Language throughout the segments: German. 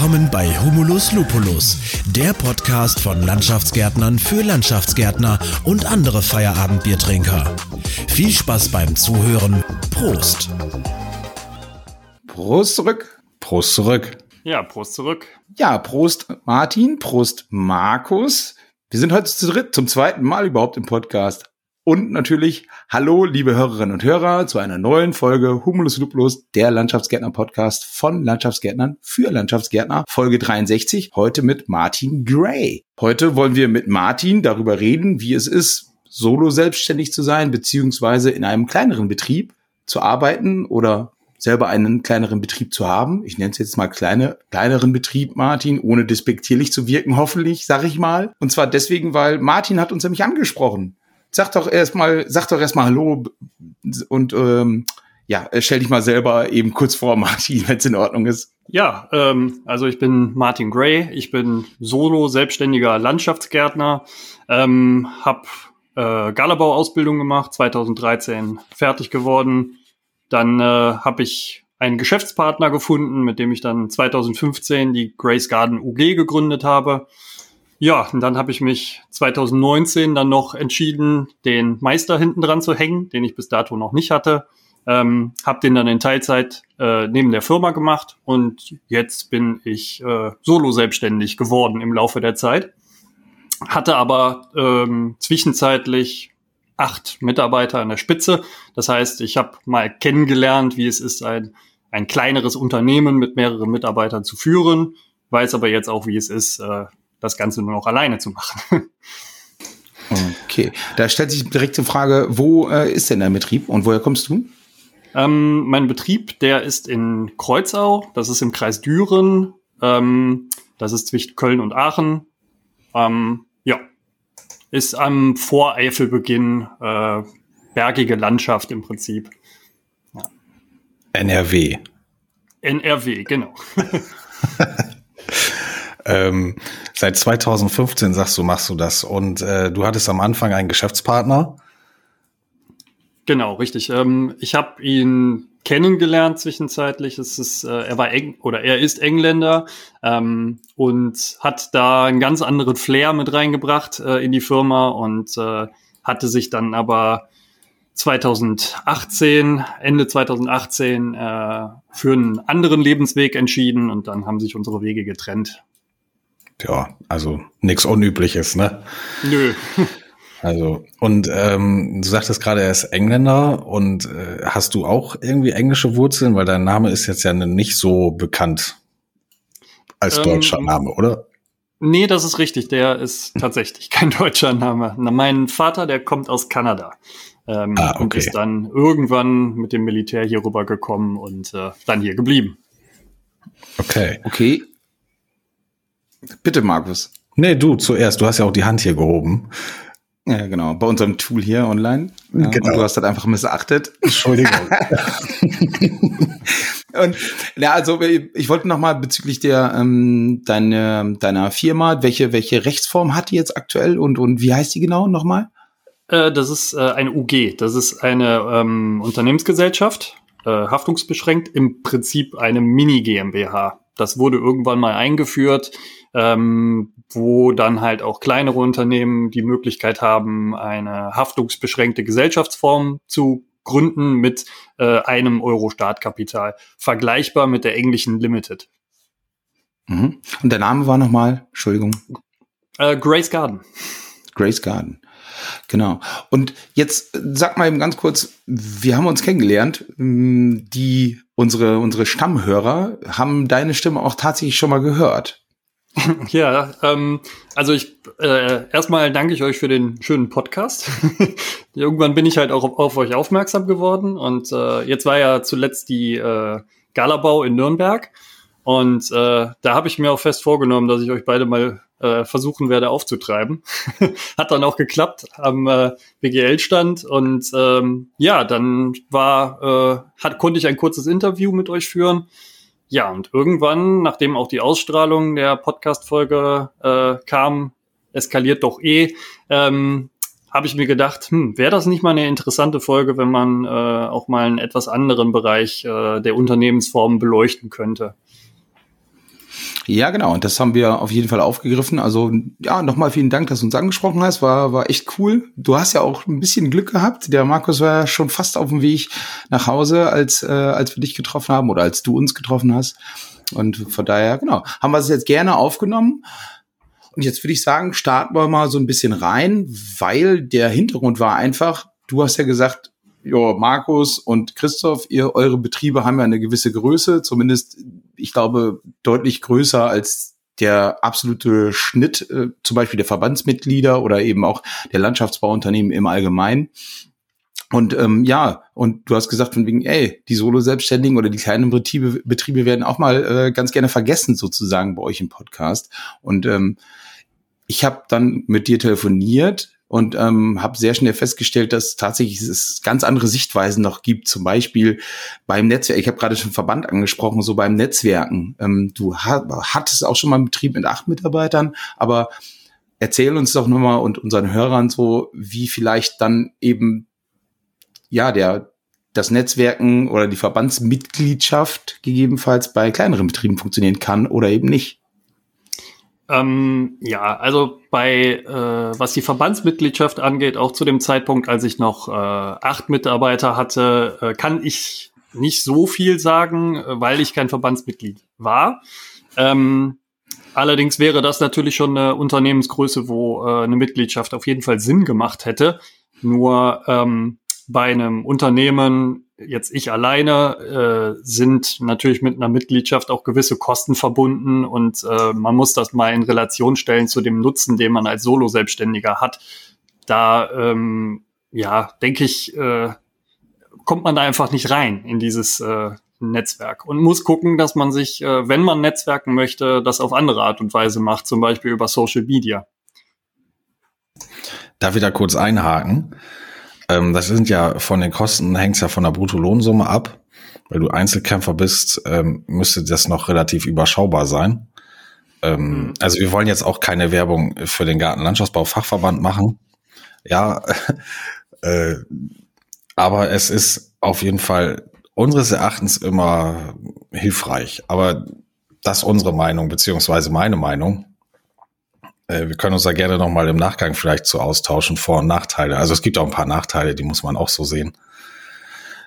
Willkommen bei Humulus Lupulus, der Podcast von Landschaftsgärtnern für Landschaftsgärtner und andere Feierabendbiertrinker. Viel Spaß beim Zuhören. Prost. Prost zurück. Prost zurück. Ja, Prost zurück. Ja, Prost Martin, Prost Markus. Wir sind heute zu dritt, zum zweiten Mal überhaupt im Podcast. Und natürlich, hallo, liebe Hörerinnen und Hörer, zu einer neuen Folge Humulus Lupulus, der Landschaftsgärtner-Podcast von Landschaftsgärtnern für Landschaftsgärtner, Folge 63, heute mit Martin Gray. Heute wollen wir mit Martin darüber reden, wie es ist, solo selbstständig zu sein, beziehungsweise in einem kleineren Betrieb zu arbeiten oder selber einen kleineren Betrieb zu haben. Ich nenne es jetzt mal kleine, kleineren Betrieb, Martin, ohne despektierlich zu wirken, hoffentlich, sag ich mal. Und zwar deswegen, weil Martin hat uns nämlich angesprochen sag doch erstmal, sag doch erstmal Hallo und ähm, ja, stell dich mal selber eben kurz vor, Martin, wenn es in Ordnung ist. Ja, ähm, also ich bin Martin Gray, ich bin solo selbstständiger Landschaftsgärtner, ähm, habe äh, Galabau-Ausbildung gemacht, 2013 fertig geworden. Dann äh, habe ich einen Geschäftspartner gefunden, mit dem ich dann 2015 die Grace Garden UG gegründet habe. Ja, und dann habe ich mich 2019 dann noch entschieden, den Meister hinten dran zu hängen, den ich bis dato noch nicht hatte. Ähm, habe den dann in Teilzeit äh, neben der Firma gemacht und jetzt bin ich äh, solo selbstständig geworden im Laufe der Zeit. Hatte aber ähm, zwischenzeitlich acht Mitarbeiter an der Spitze. Das heißt, ich habe mal kennengelernt, wie es ist, ein, ein kleineres Unternehmen mit mehreren Mitarbeitern zu führen. Weiß aber jetzt auch, wie es ist, äh, das Ganze nur noch alleine zu machen. Okay, da stellt sich direkt die Frage, wo äh, ist denn dein Betrieb und woher kommst du? Ähm, mein Betrieb, der ist in Kreuzau, das ist im Kreis Düren, ähm, das ist zwischen Köln und Aachen. Ähm, ja, ist am Voreifelbeginn äh, bergige Landschaft im Prinzip. Ja. NRW. NRW, genau. Ähm, seit 2015 sagst du, machst du das. Und äh, du hattest am Anfang einen Geschäftspartner. Genau, richtig. Ähm, ich habe ihn kennengelernt zwischenzeitlich. Es ist, äh, er war Eng oder er ist Engländer ähm, und hat da einen ganz anderen Flair mit reingebracht äh, in die Firma und äh, hatte sich dann aber 2018, Ende 2018 äh, für einen anderen Lebensweg entschieden und dann haben sich unsere Wege getrennt ja, also nichts Unübliches, ne? Nö. Also, und ähm, du sagtest gerade, er ist Engländer und äh, hast du auch irgendwie englische Wurzeln, weil dein Name ist jetzt ja nicht so bekannt als ähm, deutscher Name, oder? Nee, das ist richtig. Der ist tatsächlich kein deutscher Name. Na, mein Vater, der kommt aus Kanada. Ähm, ah, okay. Und ist dann irgendwann mit dem Militär hier rübergekommen und äh, dann hier geblieben. Okay. Okay. Bitte, Markus. Nee, du zuerst. Du hast ja auch die Hand hier gehoben. Ja, genau. Bei unserem Tool hier online. Ja, genau. Und du hast das einfach missachtet. Entschuldigung. und ja, also ich wollte noch mal bezüglich der ähm, deine, deiner Firma, welche welche Rechtsform hat die jetzt aktuell und und wie heißt die genau nochmal? Äh, das ist äh, eine UG. Das ist eine ähm, Unternehmensgesellschaft, äh, haftungsbeschränkt. Im Prinzip eine Mini GmbH. Das wurde irgendwann mal eingeführt ähm, wo dann halt auch kleinere Unternehmen die Möglichkeit haben, eine haftungsbeschränkte Gesellschaftsform zu gründen mit äh, einem Euro Startkapital, vergleichbar mit der englischen Limited. Mhm. Und der Name war nochmal, Entschuldigung. Äh, Grace Garden. Grace Garden. Genau. Und jetzt sag mal eben ganz kurz, wir haben uns kennengelernt. Die, unsere, unsere Stammhörer haben deine Stimme auch tatsächlich schon mal gehört. Ja, ähm, also ich äh, erstmal danke ich euch für den schönen Podcast. Irgendwann bin ich halt auch auf, auf euch aufmerksam geworden und äh, jetzt war ja zuletzt die äh, Galabau in Nürnberg und äh, da habe ich mir auch fest vorgenommen, dass ich euch beide mal äh, versuchen werde aufzutreiben. Hat dann auch geklappt am äh, BGL-Stand und ähm, ja, dann war äh, hat konnte ich ein kurzes Interview mit euch führen ja, und irgendwann, nachdem auch die Ausstrahlung der Podcast-Folge äh, kam, eskaliert doch eh, ähm, habe ich mir gedacht, hm, wäre das nicht mal eine interessante Folge, wenn man äh, auch mal einen etwas anderen Bereich äh, der Unternehmensformen beleuchten könnte. Ja, genau. Und das haben wir auf jeden Fall aufgegriffen. Also ja, nochmal vielen Dank, dass du uns angesprochen hast. War, war echt cool. Du hast ja auch ein bisschen Glück gehabt. Der Markus war ja schon fast auf dem Weg nach Hause, als, äh, als wir dich getroffen haben oder als du uns getroffen hast. Und von daher, genau, haben wir es jetzt gerne aufgenommen. Und jetzt würde ich sagen, starten wir mal so ein bisschen rein, weil der Hintergrund war einfach, du hast ja gesagt, ja, Markus und Christoph, ihr, eure Betriebe haben ja eine gewisse Größe, zumindest, ich glaube, deutlich größer als der absolute Schnitt, äh, zum Beispiel der Verbandsmitglieder oder eben auch der Landschaftsbauunternehmen im Allgemeinen. Und ähm, ja, und du hast gesagt von wegen, ey, die Solo-Selbstständigen oder die kleinen Betriebe, Betriebe werden auch mal äh, ganz gerne vergessen sozusagen bei euch im Podcast. Und ähm, ich habe dann mit dir telefoniert und ähm, habe sehr schnell festgestellt, dass tatsächlich es ganz andere Sichtweisen noch gibt. Zum Beispiel beim Netzwerk. Ich habe gerade schon Verband angesprochen, so beim Netzwerken. Ähm, du ha hattest auch schon mal einen Betrieb mit acht Mitarbeitern, aber erzähl uns doch nochmal und unseren Hörern so, wie vielleicht dann eben ja der das Netzwerken oder die Verbandsmitgliedschaft gegebenenfalls bei kleineren Betrieben funktionieren kann oder eben nicht. Ähm, ja, also bei, äh, was die Verbandsmitgliedschaft angeht, auch zu dem Zeitpunkt, als ich noch äh, acht Mitarbeiter hatte, äh, kann ich nicht so viel sagen, äh, weil ich kein Verbandsmitglied war. Ähm, allerdings wäre das natürlich schon eine Unternehmensgröße, wo äh, eine Mitgliedschaft auf jeden Fall Sinn gemacht hätte. Nur ähm, bei einem Unternehmen jetzt ich alleine, äh, sind natürlich mit einer Mitgliedschaft auch gewisse Kosten verbunden und äh, man muss das mal in Relation stellen zu dem Nutzen, den man als Solo-Selbstständiger hat. Da, ähm, ja, denke ich, äh, kommt man da einfach nicht rein in dieses äh, Netzwerk und muss gucken, dass man sich, äh, wenn man netzwerken möchte, das auf andere Art und Weise macht, zum Beispiel über Social Media. Darf ich da kurz einhaken? Ähm, das sind ja von den Kosten, hängt ja von der Bruttolohnsumme ab. Weil du Einzelkämpfer bist, ähm, müsste das noch relativ überschaubar sein. Ähm, mhm. Also wir wollen jetzt auch keine Werbung für den Gartenlandschaftsbau-Fachverband machen. Ja, äh, aber es ist auf jeden Fall unseres Erachtens immer hilfreich. Aber das ist unsere Meinung, beziehungsweise meine Meinung. Äh, wir können uns da gerne nochmal im Nachgang vielleicht zu austauschen, Vor- und Nachteile. Also es gibt auch ein paar Nachteile, die muss man auch so sehen.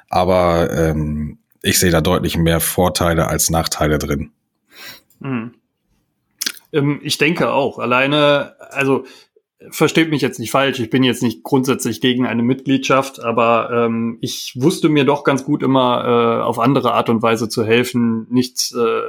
Aber ähm, ich sehe da deutlich mehr Vorteile als Nachteile drin. Mhm. Ich denke auch. Alleine, also versteht mich jetzt nicht falsch, ich bin jetzt nicht grundsätzlich gegen eine Mitgliedschaft, aber ähm, ich wusste mir doch ganz gut immer äh, auf andere Art und Weise zu helfen, nicht, äh,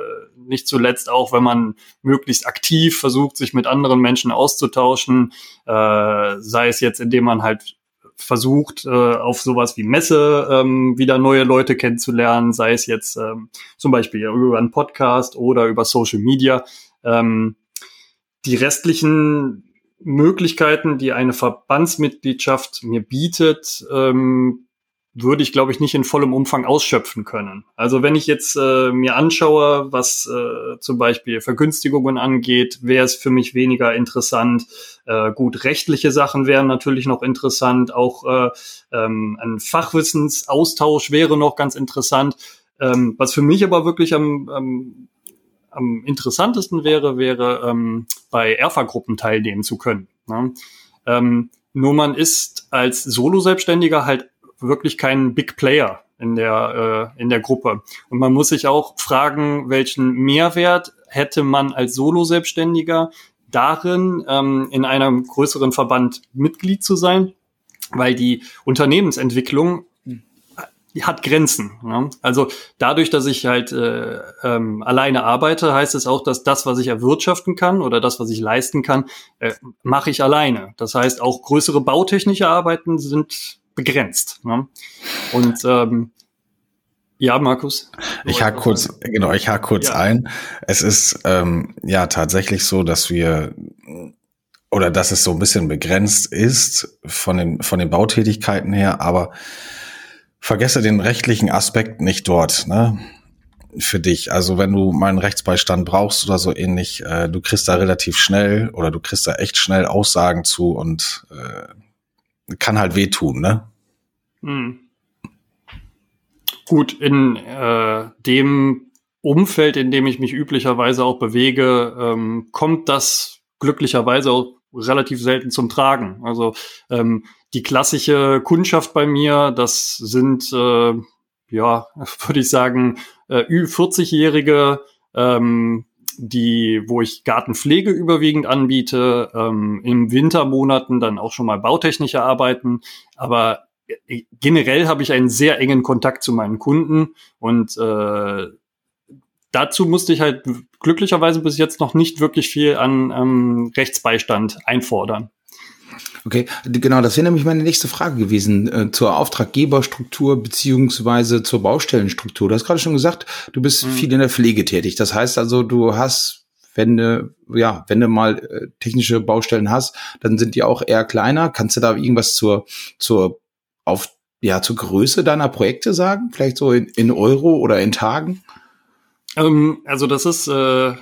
nicht zuletzt auch, wenn man möglichst aktiv versucht, sich mit anderen Menschen auszutauschen, äh, sei es jetzt, indem man halt versucht, äh, auf sowas wie Messe ähm, wieder neue Leute kennenzulernen, sei es jetzt ähm, zum Beispiel über einen Podcast oder über Social Media. Ähm, die restlichen Möglichkeiten, die eine Verbandsmitgliedschaft mir bietet, ähm, würde ich, glaube ich, nicht in vollem Umfang ausschöpfen können. Also wenn ich jetzt äh, mir anschaue, was äh, zum Beispiel Vergünstigungen angeht, wäre es für mich weniger interessant. Äh, gut, rechtliche Sachen wären natürlich noch interessant. Auch äh, ähm, ein Fachwissensaustausch wäre noch ganz interessant. Ähm, was für mich aber wirklich am, am am interessantesten wäre, wäre ähm, bei Erfa-Gruppen teilnehmen zu können. Ne? Ähm, nur man ist als Solo-Selbstständiger halt wirklich kein Big Player in der, äh, in der Gruppe. Und man muss sich auch fragen, welchen Mehrwert hätte man als Solo-Selbstständiger darin, ähm, in einem größeren Verband Mitglied zu sein, weil die Unternehmensentwicklung hat Grenzen. Ne? Also dadurch, dass ich halt äh, ähm, alleine arbeite, heißt es auch, dass das, was ich erwirtschaften kann oder das, was ich leisten kann, äh, mache ich alleine. Das heißt, auch größere bautechnische Arbeiten sind begrenzt. Ne? Und ähm, ja, Markus. Ich hake kurz, genau, ich hake kurz ja. ein. Es ist ähm, ja tatsächlich so, dass wir oder dass es so ein bisschen begrenzt ist von den von den Bautätigkeiten her, aber vergesse den rechtlichen Aspekt nicht dort, ne? Für dich. Also wenn du mal einen Rechtsbeistand brauchst oder so ähnlich, äh, du kriegst da relativ schnell oder du kriegst da echt schnell Aussagen zu und äh, kann halt wehtun, ne? Hm. Gut, in äh, dem Umfeld, in dem ich mich üblicherweise auch bewege, ähm, kommt das glücklicherweise auch relativ selten zum Tragen. Also ähm, die klassische Kundschaft bei mir, das sind, äh, ja, würde ich sagen, äh, Ü40-Jährige, ähm, die, wo ich Gartenpflege überwiegend anbiete, ähm, im Wintermonaten dann auch schon mal bautechnische Arbeiten, aber äh, generell habe ich einen sehr engen Kontakt zu meinen Kunden und äh, dazu musste ich halt glücklicherweise bis jetzt noch nicht wirklich viel an ähm, Rechtsbeistand einfordern. Okay, genau, das wäre nämlich meine nächste Frage gewesen äh, zur Auftraggeberstruktur beziehungsweise zur Baustellenstruktur. Du hast gerade schon gesagt, du bist mhm. viel in der Pflege tätig. Das heißt also, du hast, wenn du, ja, wenn du mal äh, technische Baustellen hast, dann sind die auch eher kleiner. Kannst du da irgendwas zur, zur auf, ja, zur Größe deiner Projekte sagen? Vielleicht so in, in Euro oder in Tagen? Ähm, also das ist äh,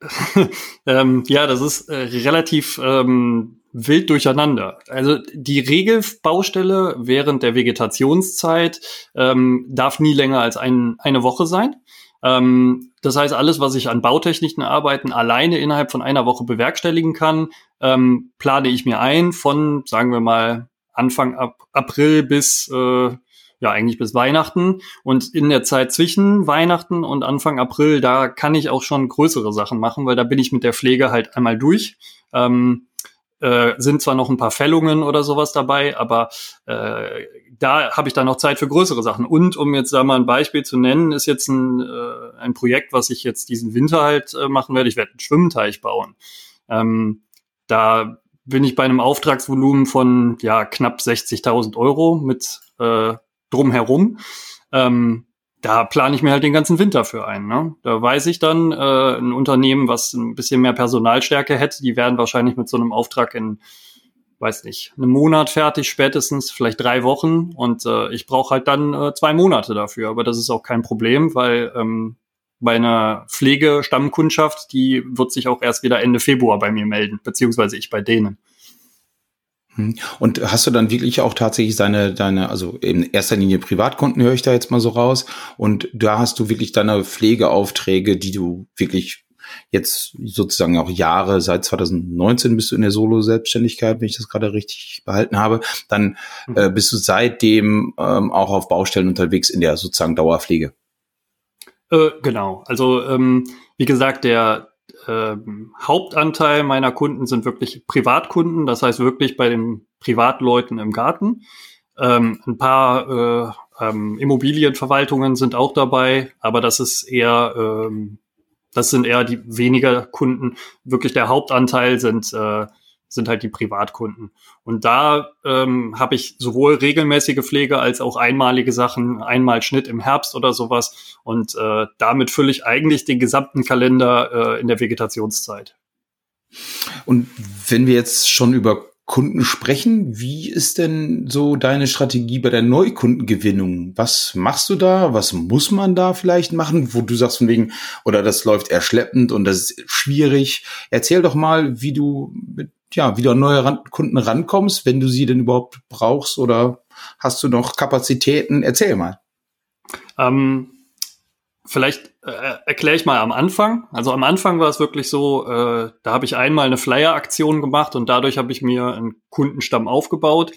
ähm, ja, das ist äh, relativ ähm, wild durcheinander. Also die Regelbaustelle während der Vegetationszeit ähm, darf nie länger als ein, eine Woche sein. Ähm, das heißt, alles, was ich an bautechnischen Arbeiten alleine innerhalb von einer Woche bewerkstelligen kann, ähm, plane ich mir ein von, sagen wir mal, Anfang ab April bis äh, ja eigentlich bis Weihnachten und in der Zeit zwischen Weihnachten und Anfang April, da kann ich auch schon größere Sachen machen, weil da bin ich mit der Pflege halt einmal durch. Ähm, äh, sind zwar noch ein paar Fällungen oder sowas dabei, aber äh, da habe ich dann noch Zeit für größere Sachen. Und um jetzt da mal ein Beispiel zu nennen, ist jetzt ein, äh, ein Projekt, was ich jetzt diesen Winter halt äh, machen werde. Ich werde einen Schwimmteich bauen. Ähm, da bin ich bei einem Auftragsvolumen von ja knapp 60.000 Euro mit äh, drumherum. Ähm, da plane ich mir halt den ganzen Winter für ein. Ne? Da weiß ich dann, äh, ein Unternehmen, was ein bisschen mehr Personalstärke hätte, die werden wahrscheinlich mit so einem Auftrag in, weiß nicht, einem Monat fertig, spätestens vielleicht drei Wochen. Und äh, ich brauche halt dann äh, zwei Monate dafür. Aber das ist auch kein Problem, weil ähm, bei einer Pflegestammkundschaft, die wird sich auch erst wieder Ende Februar bei mir melden, beziehungsweise ich bei denen. Hm. Und hast du dann wirklich auch tatsächlich deine, deine, also in erster Linie Privatkunden höre ich da jetzt mal so raus. Und da hast du wirklich deine Pflegeaufträge, die du wirklich jetzt sozusagen auch Jahre, seit 2019 bist du in der Solo-Selbstständigkeit, wenn ich das gerade richtig behalten habe, dann mhm. äh, bist du seitdem ähm, auch auf Baustellen unterwegs in der sozusagen Dauerpflege. Äh, genau. Also ähm, wie gesagt, der, ähm, Hauptanteil meiner Kunden sind wirklich Privatkunden, das heißt wirklich bei den Privatleuten im Garten. Ähm, ein paar äh, ähm, Immobilienverwaltungen sind auch dabei, aber das ist eher, ähm, das sind eher die weniger Kunden. Wirklich der Hauptanteil sind äh, sind halt die Privatkunden. Und da ähm, habe ich sowohl regelmäßige Pflege als auch einmalige Sachen, einmal Schnitt im Herbst oder sowas. Und äh, damit fülle ich eigentlich den gesamten Kalender äh, in der Vegetationszeit. Und wenn wir jetzt schon über Kunden sprechen, wie ist denn so deine Strategie bei der Neukundengewinnung? Was machst du da? Was muss man da vielleicht machen, wo du sagst von wegen, oder das läuft eher schleppend und das ist schwierig? Erzähl doch mal, wie du mit ja, wieder neue Ran Kunden rankommst, wenn du sie denn überhaupt brauchst oder hast du noch Kapazitäten? Erzähl mal. Ähm, vielleicht äh, erkläre ich mal am Anfang. Also am Anfang war es wirklich so, äh, da habe ich einmal eine Flyer-Aktion gemacht und dadurch habe ich mir einen Kundenstamm aufgebaut.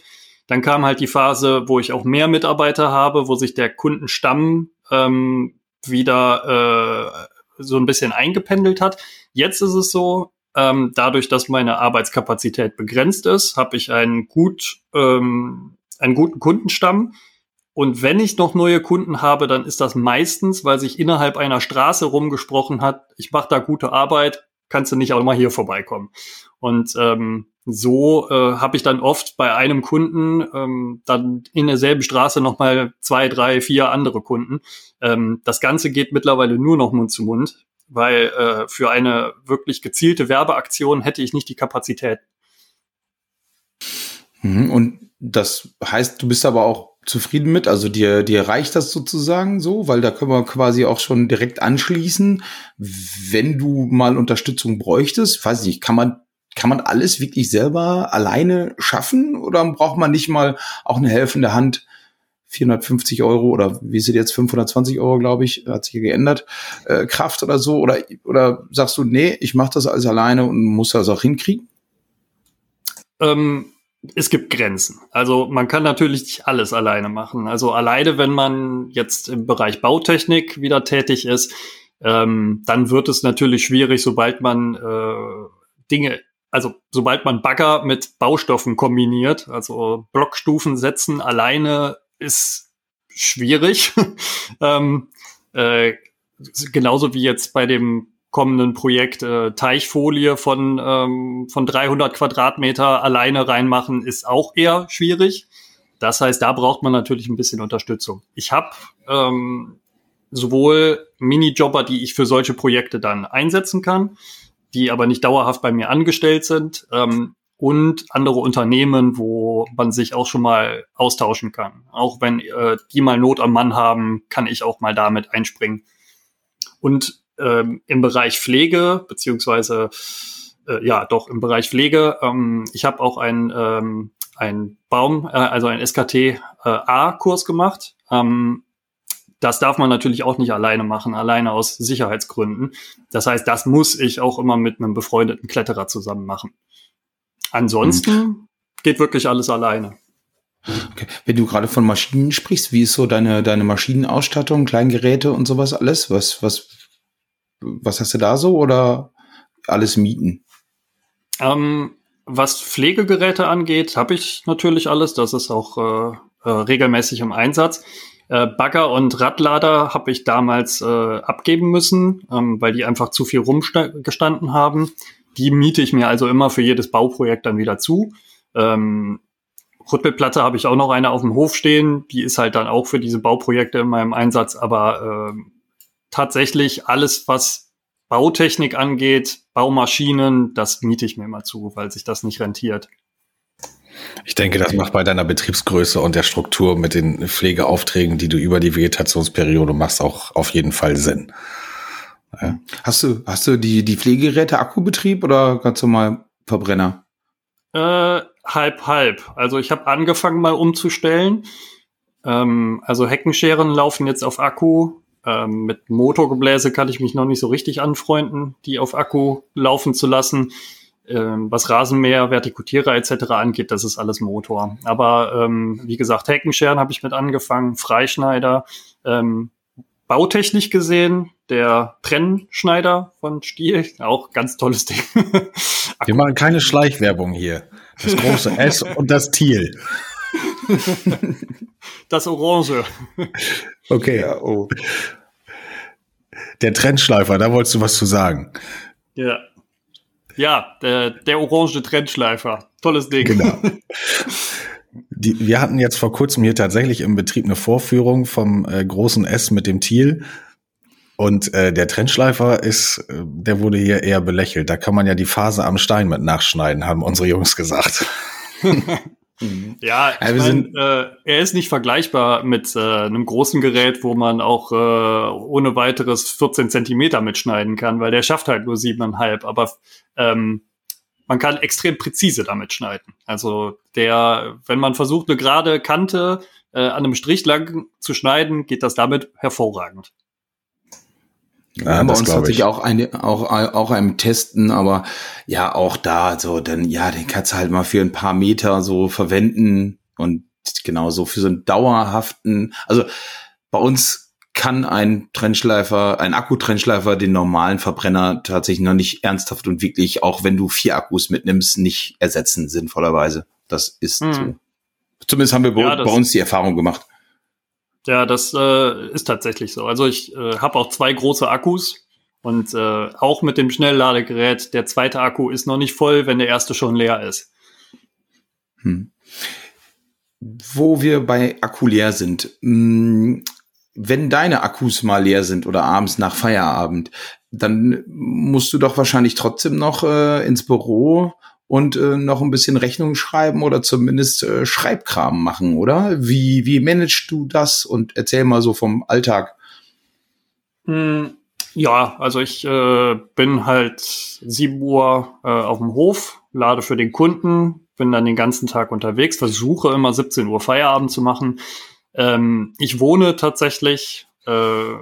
Dann kam halt die Phase, wo ich auch mehr Mitarbeiter habe, wo sich der Kundenstamm ähm, wieder äh, so ein bisschen eingependelt hat. Jetzt ist es so, ähm, dadurch, dass meine Arbeitskapazität begrenzt ist, habe ich einen gut ähm, einen guten Kundenstamm. Und wenn ich noch neue Kunden habe, dann ist das meistens, weil sich innerhalb einer Straße rumgesprochen hat, ich mache da gute Arbeit, kannst du nicht auch mal hier vorbeikommen. Und ähm, so äh, habe ich dann oft bei einem Kunden ähm, dann in derselben Straße nochmal zwei, drei, vier andere Kunden. Ähm, das Ganze geht mittlerweile nur noch Mund zu Mund weil äh, für eine wirklich gezielte Werbeaktion hätte ich nicht die Kapazität. Mhm, und das heißt, du bist aber auch zufrieden mit, also dir, dir reicht das sozusagen so, weil da können wir quasi auch schon direkt anschließen, wenn du mal Unterstützung bräuchtest, weiß ich nicht, kann man kann man alles wirklich selber alleine schaffen? Oder braucht man nicht mal auch eine helfende Hand 450 Euro oder wie es jetzt 520 Euro, glaube ich, hat sich geändert, äh, Kraft oder so? Oder, oder sagst du, nee, ich mache das alles alleine und muss das auch hinkriegen? Ähm, es gibt Grenzen. Also man kann natürlich nicht alles alleine machen. Also alleine, wenn man jetzt im Bereich Bautechnik wieder tätig ist, ähm, dann wird es natürlich schwierig, sobald man äh, Dinge, also sobald man Bagger mit Baustoffen kombiniert, also Blockstufen setzen alleine ist schwierig. ähm, äh, genauso wie jetzt bei dem kommenden Projekt äh, Teichfolie von, ähm, von 300 Quadratmeter alleine reinmachen, ist auch eher schwierig. Das heißt, da braucht man natürlich ein bisschen Unterstützung. Ich habe ähm, sowohl Minijobber, die ich für solche Projekte dann einsetzen kann, die aber nicht dauerhaft bei mir angestellt sind, ähm, und andere Unternehmen, wo man sich auch schon mal austauschen kann. Auch wenn äh, die mal Not am Mann haben, kann ich auch mal damit einspringen. Und ähm, im Bereich Pflege, beziehungsweise äh, ja, doch im Bereich Pflege, ähm, ich habe auch ein, ähm, ein Baum, äh, also ein SKT-A-Kurs äh, gemacht. Ähm, das darf man natürlich auch nicht alleine machen, alleine aus Sicherheitsgründen. Das heißt, das muss ich auch immer mit einem befreundeten Kletterer zusammen machen. Ansonsten mhm. geht wirklich alles alleine. Okay. Wenn du gerade von Maschinen sprichst, wie ist so deine, deine Maschinenausstattung, Kleingeräte und sowas alles? Was, was, was hast du da so oder alles mieten? Ähm, was Pflegegeräte angeht, habe ich natürlich alles. Das ist auch äh, äh, regelmäßig im Einsatz. Äh, Bagger und Radlader habe ich damals äh, abgeben müssen, ähm, weil die einfach zu viel rumgestanden haben. Die miete ich mir also immer für jedes Bauprojekt dann wieder zu. Ähm, Rüttelplatte habe ich auch noch eine auf dem Hof stehen. Die ist halt dann auch für diese Bauprojekte in meinem Einsatz. Aber äh, tatsächlich alles, was Bautechnik angeht, Baumaschinen, das miete ich mir immer zu, weil sich das nicht rentiert. Ich denke, das macht bei deiner Betriebsgröße und der Struktur mit den Pflegeaufträgen, die du über die Vegetationsperiode machst, auch auf jeden Fall Sinn. Ja. Hast du, hast du die, die Pflegegeräte Akkubetrieb oder ganz normal Verbrenner? Äh, halb, halb. Also ich habe angefangen mal umzustellen. Ähm, also Heckenscheren laufen jetzt auf Akku. Ähm, mit Motorgebläse kann ich mich noch nicht so richtig anfreunden, die auf Akku laufen zu lassen. Ähm, was Rasenmäher, Vertikutierer etc. angeht, das ist alles Motor. Aber ähm, wie gesagt, Heckenscheren habe ich mit angefangen, Freischneider. Bautechnisch gesehen der Trennschneider von Stiel, auch ganz tolles Ding. Wir machen keine Schleichwerbung hier. Das große S und das Thiel. Das Orange. Okay. Ja, oh. Der Trennschleifer, da wolltest du was zu sagen. Ja. Ja, der, der orange Trennschleifer. Tolles Ding. Genau. Die, wir hatten jetzt vor kurzem hier tatsächlich im Betrieb eine Vorführung vom äh, großen S mit dem Thiel. Und äh, der Trendschleifer ist, äh, der wurde hier eher belächelt. Da kann man ja die Phase am Stein mit nachschneiden, haben unsere Jungs gesagt. ja, ich mein, äh, er ist nicht vergleichbar mit äh, einem großen Gerät, wo man auch äh, ohne weiteres 14 Zentimeter mitschneiden kann, weil der schafft halt nur siebeneinhalb. Aber ähm, man kann extrem präzise damit schneiden. Also der, wenn man versucht, eine gerade Kante äh, an einem Strich lang zu schneiden, geht das damit hervorragend. Ja, ja bei uns hat sich auch eine, auch, auch einem Testen, aber ja, auch da, so, dann, ja, den kannst du halt mal für ein paar Meter so verwenden und genauso für so einen dauerhaften, also bei uns kann ein Trennschleifer, ein Akkutrennschleifer den normalen Verbrenner tatsächlich noch nicht ernsthaft und wirklich, auch wenn du vier Akkus mitnimmst, nicht ersetzen, sinnvollerweise. Das ist hm. so. Zumindest haben wir ja, bei, uns die Erfahrung gemacht. Ja, das äh, ist tatsächlich so. Also ich äh, habe auch zwei große Akkus und äh, auch mit dem Schnellladegerät, der zweite Akku ist noch nicht voll, wenn der erste schon leer ist. Hm. Wo wir bei Akku leer sind, mh, hm, wenn deine Akkus mal leer sind oder abends nach Feierabend, dann musst du doch wahrscheinlich trotzdem noch äh, ins Büro und äh, noch ein bisschen Rechnung schreiben oder zumindest äh, Schreibkram machen, oder? Wie, wie managst du das? Und erzähl mal so vom Alltag. Hm, ja, also ich äh, bin halt 7 Uhr äh, auf dem Hof, lade für den Kunden, bin dann den ganzen Tag unterwegs, versuche immer 17 Uhr Feierabend zu machen Ähm, ich wohne tatsächlich äh,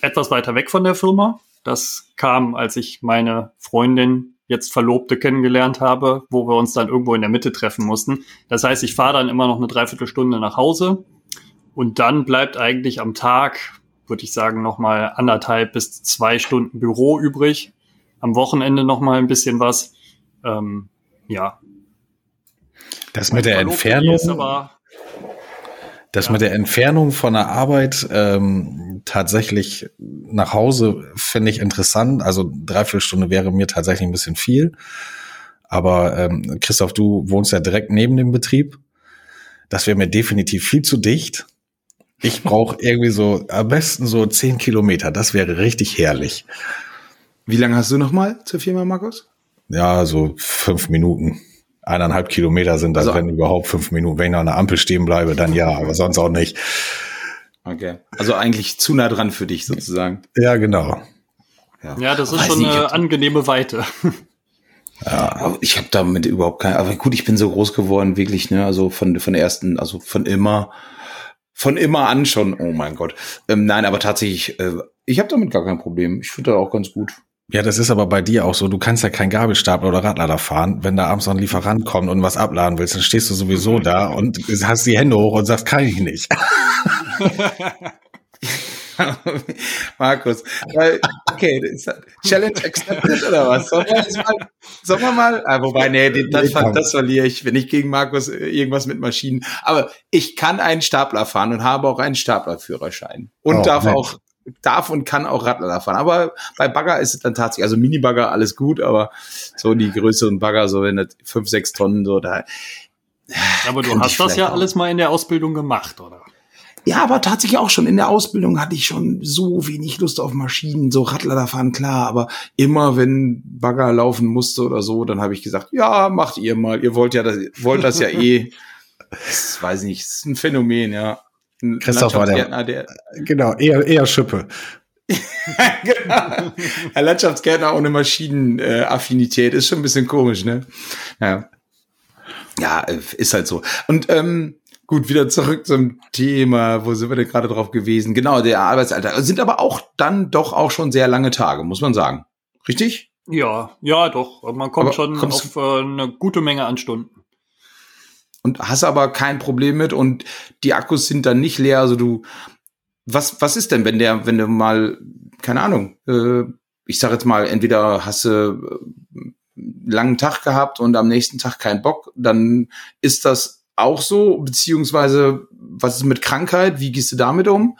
etwas weiter weg von der Firma. Das kam, als ich meine Freundin jetzt Verlobte kennengelernt habe, wo wir uns dann irgendwo in der Mitte treffen mussten. Das heißt, ich fahre dann immer noch eine Dreiviertelstunde nach Hause und dann bleibt eigentlich am Tag, würde ich sagen, nochmal anderthalb bis zwei Stunden Büro übrig. Am Wochenende nochmal ein bisschen was. Ähm, ja. Das mit der Entfernung. Das mit der Entfernung von der Arbeit ähm, tatsächlich nach Hause finde ich interessant. Also dreiviertel Stunde wäre mir tatsächlich ein bisschen viel. Aber ähm, Christoph, du wohnst ja direkt neben dem Betrieb. Das wäre mir definitiv viel zu dicht. Ich brauche irgendwie so am besten so zehn Kilometer. Das wäre richtig herrlich. Wie lange hast du noch mal zur Firma, Markus? Ja, so fünf Minuten eineinhalb Kilometer sind das, also, wenn überhaupt fünf Minuten. Wenn ich noch an der Ampel stehen bleibe, dann ja, aber sonst auch nicht. Okay. Also eigentlich zu nah dran für dich sozusagen. Ja, genau. Ja, ja das ist schon nicht, eine angenehme Weite. Ja, aber ich habe damit überhaupt kein. Aber gut, ich bin so groß geworden, wirklich, ne? Also von von der ersten, also von immer, von immer an schon. Oh mein Gott. Ähm, nein, aber tatsächlich, äh, ich habe damit gar kein Problem. Ich finde das auch ganz gut. Ja, das ist aber bei dir auch so. Du kannst ja kein Gabelstapler oder Radlader fahren. Wenn da abends noch ein Lieferant kommt und was abladen willst, dann stehst du sowieso da und hast die Hände hoch und sagst, kann ich nicht. Markus, okay, Challenge accepted oder was? Sollen wir, mal, sollen wir mal, ah, wobei, nee, das, das, verliere ich, wenn ich gegen Markus äh, irgendwas mit Maschinen, aber ich kann einen Stapler fahren und habe auch einen Staplerführerschein und oh, darf Mensch. auch darf und kann auch Radlader fahren. Aber bei Bagger ist es dann tatsächlich, also Mini-Bagger alles gut, aber so die größeren Bagger, so wenn das fünf, sechs Tonnen, so da. Aber du hast das ja auch. alles mal in der Ausbildung gemacht, oder? Ja, aber tatsächlich auch schon in der Ausbildung hatte ich schon so wenig Lust auf Maschinen, so Radlader fahren, klar, aber immer wenn Bagger laufen musste oder so, dann habe ich gesagt, ja, macht ihr mal, ihr wollt ja das, wollt das ja eh. Das weiß ich nicht, das ist ein Phänomen, ja. Christoph war der, der genau, eher, eher Schippe. genau. Ein Landschaftsgärtner ohne Maschinenaffinität ist schon ein bisschen komisch, ne? Ja. Ja, ist halt so. Und ähm, gut, wieder zurück zum Thema. Wo sind wir denn gerade drauf gewesen? Genau, der Arbeitsalter. Sind aber auch dann doch auch schon sehr lange Tage, muss man sagen. Richtig? Ja, ja, doch. Man kommt aber schon auf äh, eine gute Menge an Stunden und hast aber kein Problem mit und die Akkus sind dann nicht leer. Also du, was, was ist denn, wenn der, wenn du mal, keine Ahnung, äh, ich sag jetzt mal, entweder hast du äh, langen Tag gehabt und am nächsten Tag keinen Bock, dann ist das auch so, beziehungsweise was ist mit Krankheit? Wie gehst du damit um?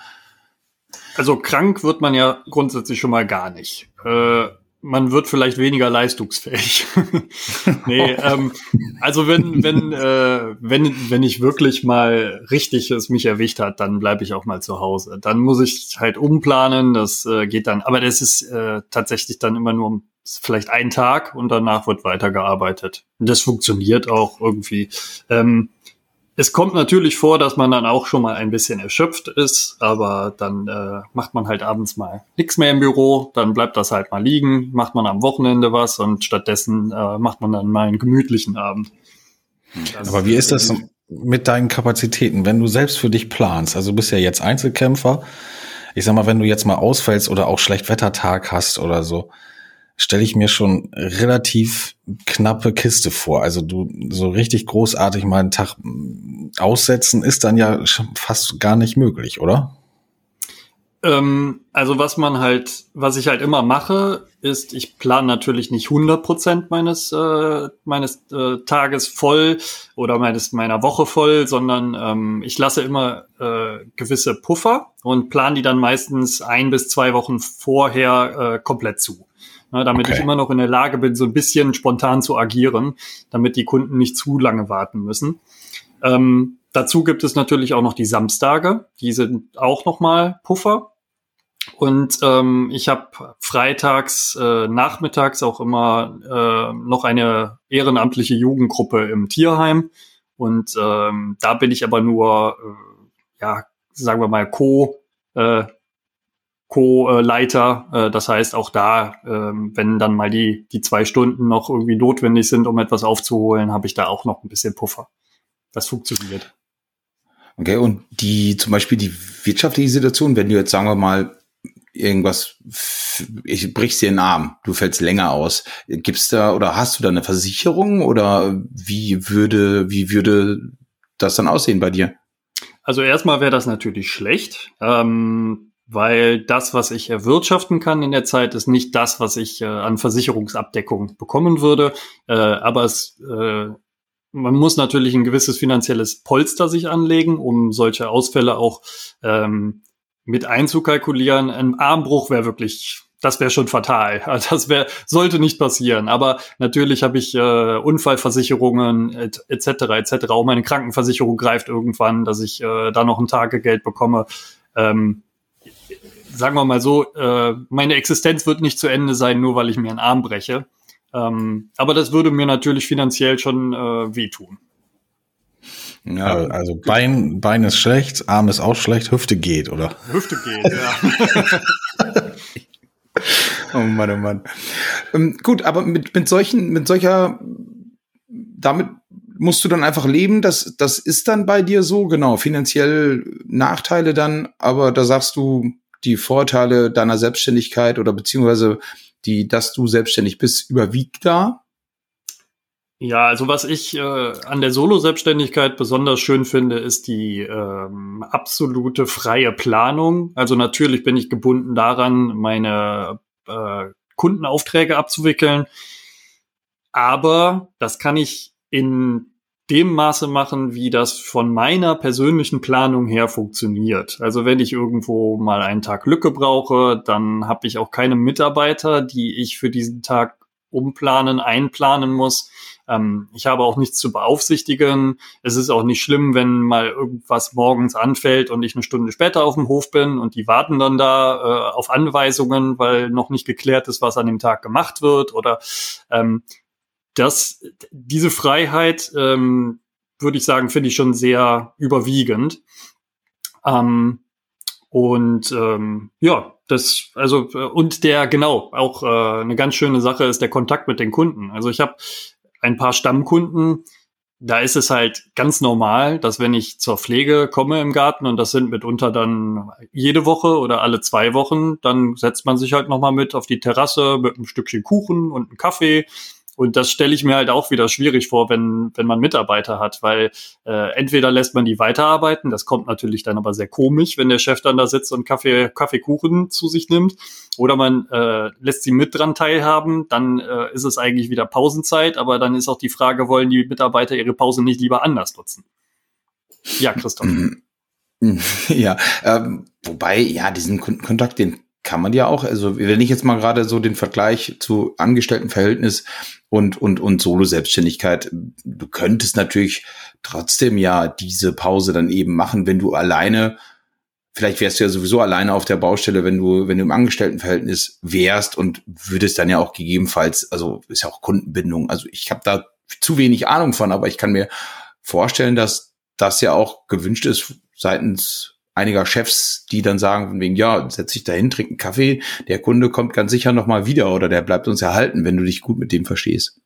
Also krank wird man ja grundsätzlich schon mal gar nicht. Äh, man wird vielleicht weniger leistungsfähig. nee, ähm, also wenn, wenn, äh, wenn, wenn ich wirklich mal richtig es mich erwischt hat, dann bleibe ich auch mal zu Hause. Dann muss ich halt umplanen, das äh, geht dann, aber das ist äh, tatsächlich dann immer nur vielleicht ein Tag und danach wird weitergearbeitet. Das funktioniert auch irgendwie. Ähm, es kommt natürlich vor, dass man dann auch schon mal ein bisschen erschöpft ist, aber dann äh, macht man halt abends mal nichts mehr im Büro, dann bleibt das halt mal liegen, macht man am Wochenende was und stattdessen äh, macht man dann mal einen gemütlichen Abend. Das aber wie ist das mit deinen Kapazitäten, wenn du selbst für dich planst? Also du bist ja jetzt Einzelkämpfer. Ich sag mal, wenn du jetzt mal ausfällst oder auch schlecht Wettertag hast oder so, stelle ich mir schon relativ knappe Kiste vor. Also du so richtig großartig mal einen Tag mm, aussetzen ist dann ja fast gar nicht möglich, oder? Ähm, also was man halt, was ich halt immer mache, ist, ich plane natürlich nicht 100 Prozent meines äh, meines äh, Tages voll oder meines meiner Woche voll, sondern ähm, ich lasse immer äh, gewisse Puffer und plane die dann meistens ein bis zwei Wochen vorher äh, komplett zu ne, damit okay. ich immer noch in der Lage bin, so ein bisschen spontan zu agieren, damit die Kunden nicht zu lange warten müssen. Ähm, dazu gibt es natürlich auch noch die Samstage, die sind auch nochmal Puffer. Und ähm, ich habe freitags, äh, nachmittags auch immer äh, noch eine ehrenamtliche Jugendgruppe im Tierheim. Und ähm, da bin ich aber nur, äh, ja, sagen wir mal, Co. Äh, Co-Leiter. Äh, das heißt, auch da, ähm, wenn dann mal die, die zwei Stunden noch irgendwie notwendig sind, um etwas aufzuholen, habe ich da auch noch ein bisschen Puffer. Das funktioniert. Okay, und die zum Beispiel die wirtschaftliche Situation, wenn du jetzt sagen wir mal irgendwas, ich brichst dir den Arm, du fällst länger aus. Gibt's da oder hast du da eine Versicherung oder wie würde, wie würde das dann aussehen bei dir? Also erstmal wäre das natürlich schlecht, ähm, weil das, was ich erwirtschaften kann in der Zeit, ist nicht das, was ich äh, an Versicherungsabdeckung bekommen würde. Äh, aber es äh, man muss natürlich ein gewisses finanzielles Polster sich anlegen, um solche Ausfälle auch ähm, mit einzukalkulieren. Ein Armbruch wäre wirklich, das wäre schon fatal. Das wäre, sollte nicht passieren. Aber natürlich habe ich äh, Unfallversicherungen etc. etc. Et Auch meine Krankenversicherung greift irgendwann, dass ich äh, da noch ein Tagegeld bekomme. Ähm, sagen wir mal so, äh, meine Existenz wird nicht zu Ende sein, nur weil ich mir einen Arm breche. Ähm, aber das würde mir natürlich finanziell schon äh, wehtun. Ja, also Bein, Bein ist schlecht, Arm ist auch schlecht, Hüfte geht, oder? Hüfte geht, ja. oh Mann, oh Mann. Ähm, gut, aber mit, mit solchen, mit solcher, damit musst du dann einfach leben, das, das ist dann bei dir so, genau, finanziell Nachteile dann, aber da sagst du, die Vorteile deiner Selbstständigkeit oder beziehungsweise die, dass du selbstständig bist, überwiegt da? Ja, also was ich äh, an der Solo-Selbstständigkeit besonders schön finde, ist die ähm, absolute freie Planung. Also natürlich bin ich gebunden daran, meine äh, Kundenaufträge abzuwickeln. Aber das kann ich in dem Maße machen, wie das von meiner persönlichen Planung her funktioniert. Also wenn ich irgendwo mal einen Tag Lücke brauche, dann habe ich auch keine Mitarbeiter, die ich für diesen Tag umplanen, einplanen muss. Ähm, ich habe auch nichts zu beaufsichtigen. Es ist auch nicht schlimm, wenn mal irgendwas morgens anfällt und ich eine Stunde später auf dem Hof bin und die warten dann da äh, auf Anweisungen, weil noch nicht geklärt ist, was an dem Tag gemacht wird. Oder ähm, das, diese Freiheit, ähm, würde ich sagen, finde ich schon sehr überwiegend. Ähm, und ähm, ja, das, also, und der, genau, auch äh, eine ganz schöne Sache ist der Kontakt mit den Kunden. Also ich habe ein paar Stammkunden, da ist es halt ganz normal, dass wenn ich zur Pflege komme im Garten und das sind mitunter dann jede Woche oder alle zwei Wochen, dann setzt man sich halt nochmal mit auf die Terrasse mit einem Stückchen Kuchen und einem Kaffee und das stelle ich mir halt auch wieder schwierig vor, wenn, wenn man Mitarbeiter hat, weil äh, entweder lässt man die weiterarbeiten, das kommt natürlich dann aber sehr komisch, wenn der Chef dann da sitzt und Kaffee, Kaffeekuchen zu sich nimmt, oder man äh, lässt sie mit dran teilhaben, dann äh, ist es eigentlich wieder Pausenzeit, aber dann ist auch die Frage, wollen die Mitarbeiter ihre Pause nicht lieber anders nutzen? Ja, Christoph. Ja, ähm, wobei, ja, diesen Kundenkontakt, den kann man ja auch, also wenn ich jetzt mal gerade so den Vergleich zu Angestelltenverhältnis und, und, und Solo-Selbstständigkeit, du könntest natürlich trotzdem ja diese Pause dann eben machen, wenn du alleine, vielleicht wärst du ja sowieso alleine auf der Baustelle, wenn du, wenn du im Angestelltenverhältnis wärst und würdest dann ja auch gegebenenfalls, also ist ja auch Kundenbindung, also ich habe da zu wenig Ahnung von, aber ich kann mir vorstellen, dass das ja auch gewünscht ist seitens einiger Chefs, die dann sagen, von wegen, ja, setz dich dahin, trink einen Kaffee, der Kunde kommt ganz sicher nochmal wieder oder der bleibt uns erhalten, wenn du dich gut mit dem verstehst.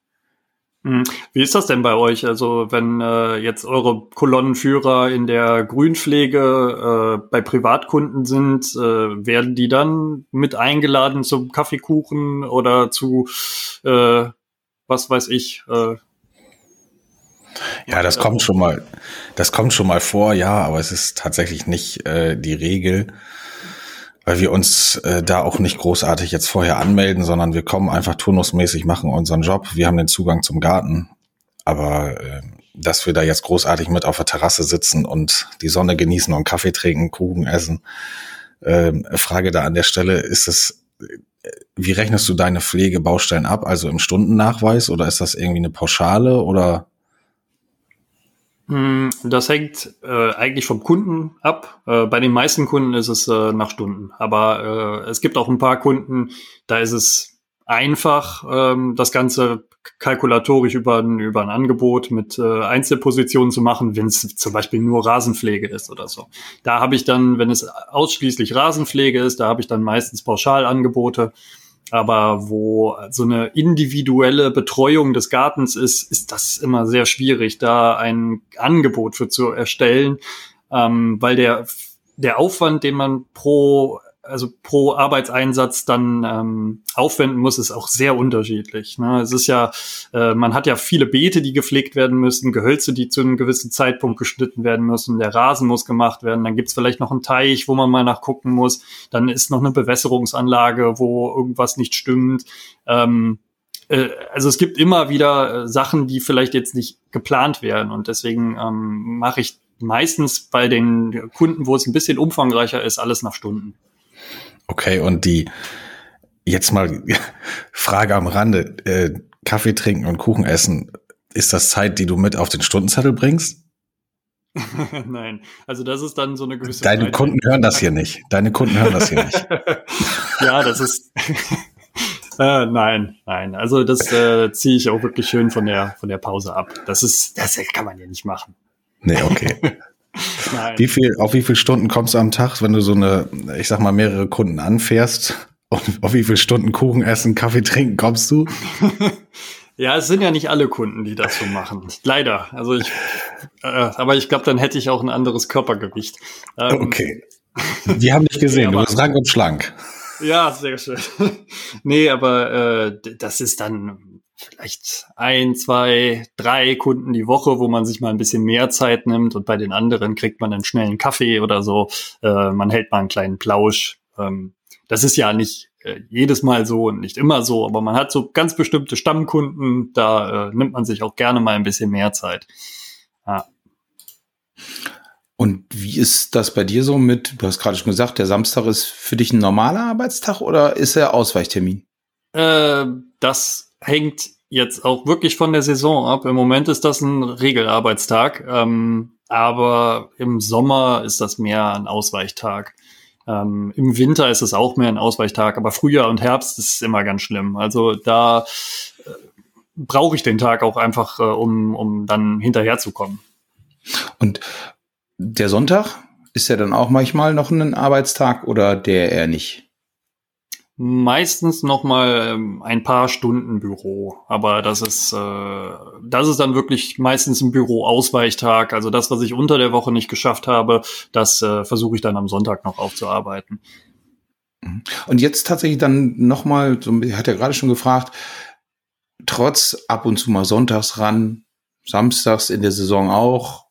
Hm. Wie ist das denn bei euch? Also wenn äh, jetzt eure Kolonnenführer in der Grünpflege äh, bei Privatkunden sind, äh, werden die dann mit eingeladen zum Kaffeekuchen oder zu äh, was weiß ich, äh, ja, das kommt schon mal, das kommt schon mal vor, ja, aber es ist tatsächlich nicht äh, die Regel, weil wir uns äh, da auch nicht großartig jetzt vorher anmelden, sondern wir kommen einfach turnusmäßig, machen unseren Job, wir haben den Zugang zum Garten, aber äh, dass wir da jetzt großartig mit auf der Terrasse sitzen und die Sonne genießen und Kaffee trinken, Kuchen essen, äh, Frage da an der Stelle, ist es wie rechnest du deine Pflegebaustellen ab? Also im Stundennachweis oder ist das irgendwie eine Pauschale oder das hängt äh, eigentlich vom Kunden ab. Äh, bei den meisten Kunden ist es äh, nach Stunden. Aber äh, es gibt auch ein paar Kunden, da ist es einfach, ähm, das Ganze kalkulatorisch über ein, über ein Angebot mit äh, Einzelpositionen zu machen, wenn es zum Beispiel nur Rasenpflege ist oder so. Da habe ich dann, wenn es ausschließlich Rasenpflege ist, da habe ich dann meistens Pauschalangebote. Aber wo so eine individuelle Betreuung des Gartens ist, ist das immer sehr schwierig, da ein Angebot für zu erstellen. ähm, weil der, der Aufwand, den man pro also pro Arbeitseinsatz dann ähm, aufwenden muss, ist auch sehr unterschiedlich. Ne? Es ist ja, äh, man hat ja viele Beete, die gepflegt werden müssen, Gehölze, die zu einem gewissen Zeitpunkt geschnitten werden müssen, der Rasen muss gemacht werden, dann gibt's vielleicht noch einen Teich, wo man mal nachgucken muss, dann ist noch eine Bewässerungsanlage, wo irgendwas nicht stimmt. Ähm, äh, also es gibt immer wieder äh, Sachen, die vielleicht jetzt nicht geplant werden und deswegen ähm, mache ich meistens bei den Kunden, wo es ein bisschen umfangreicher ist, alles nach Stunden. Okay, und die, jetzt mal Frage am Rande, äh, Kaffee trinken und Kuchen essen, ist das Zeit, die du mit auf den Stundenzettel bringst? Nein, also das ist dann so eine gewisse. Deine Zeit. Kunden hören das hier nicht. Deine Kunden hören das hier nicht. ja, das ist. äh, nein, nein. Also das äh, ziehe ich auch wirklich schön von der von der Pause ab. Das ist, das kann man ja nicht machen. Nee, okay. Nein. Wie viel, auf wie viele Stunden kommst du am Tag, wenn du so eine, ich sag mal, mehrere Kunden anfährst? Und auf wie viele Stunden Kuchen essen, Kaffee trinken kommst du? Ja, es sind ja nicht alle Kunden, die das so machen. Leider. Also ich, äh, aber ich glaube, dann hätte ich auch ein anderes Körpergewicht. Ähm, okay. Die haben dich gesehen. du bist rank und schlank. Ja, sehr schön. nee, aber äh, das ist dann vielleicht ein, zwei, drei Kunden die Woche, wo man sich mal ein bisschen mehr Zeit nimmt und bei den anderen kriegt man einen schnellen Kaffee oder so. Äh, man hält mal einen kleinen Plausch. Ähm, das ist ja nicht äh, jedes Mal so und nicht immer so, aber man hat so ganz bestimmte Stammkunden, da äh, nimmt man sich auch gerne mal ein bisschen mehr Zeit. Ja. Und wie ist das bei dir so mit, du hast gerade schon gesagt, der Samstag ist für dich ein normaler Arbeitstag oder ist er Ausweichtermin? Äh, das hängt jetzt auch wirklich von der Saison ab. Im Moment ist das ein Regelarbeitstag, ähm, aber im Sommer ist das mehr ein Ausweichtag. Ähm, Im Winter ist es auch mehr ein Ausweichtag, aber Frühjahr und Herbst ist immer ganz schlimm. Also da äh, brauche ich den Tag auch einfach, äh, um, um dann hinterherzukommen. Und der Sonntag ist ja dann auch manchmal noch ein Arbeitstag oder der eher nicht? Meistens noch mal ähm, ein paar Stunden Büro, aber das ist äh, das ist dann wirklich meistens ein Büro-Ausweichtag. Also das, was ich unter der Woche nicht geschafft habe, das äh, versuche ich dann am Sonntag noch aufzuarbeiten. Mhm. Und jetzt tatsächlich dann noch mal, hat ja gerade schon gefragt, trotz ab und zu mal Sonntags ran, Samstags in der Saison auch,